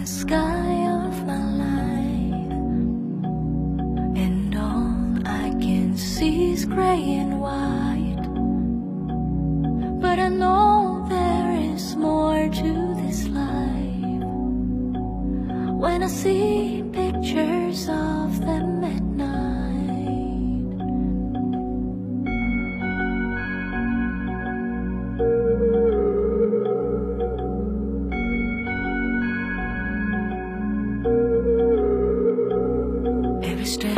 the sky of my life. And all I can see is grey and white. But I know there is more to this life. When I see pictures of them step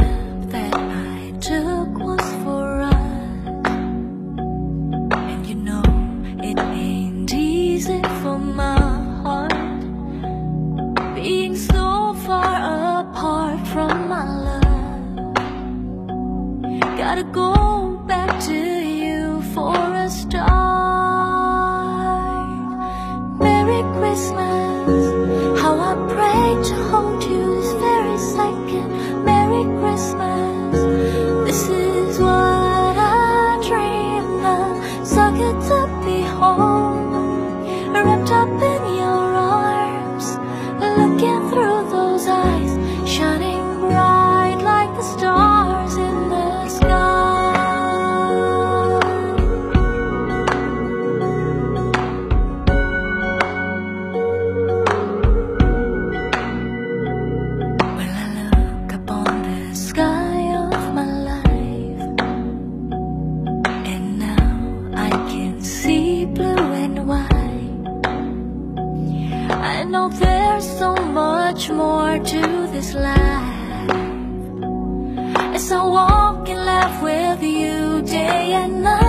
that I took was for us. And you know, it ain't easy for my heart being so far apart from my love. Gotta go back to you for a start. Merry Christmas, looking through those eyes, shining bright like the stars in the sky. When I look upon the sky of my life, and now I can see blue and white. I know there's so much more to this life. As I walk and laugh with you day and night.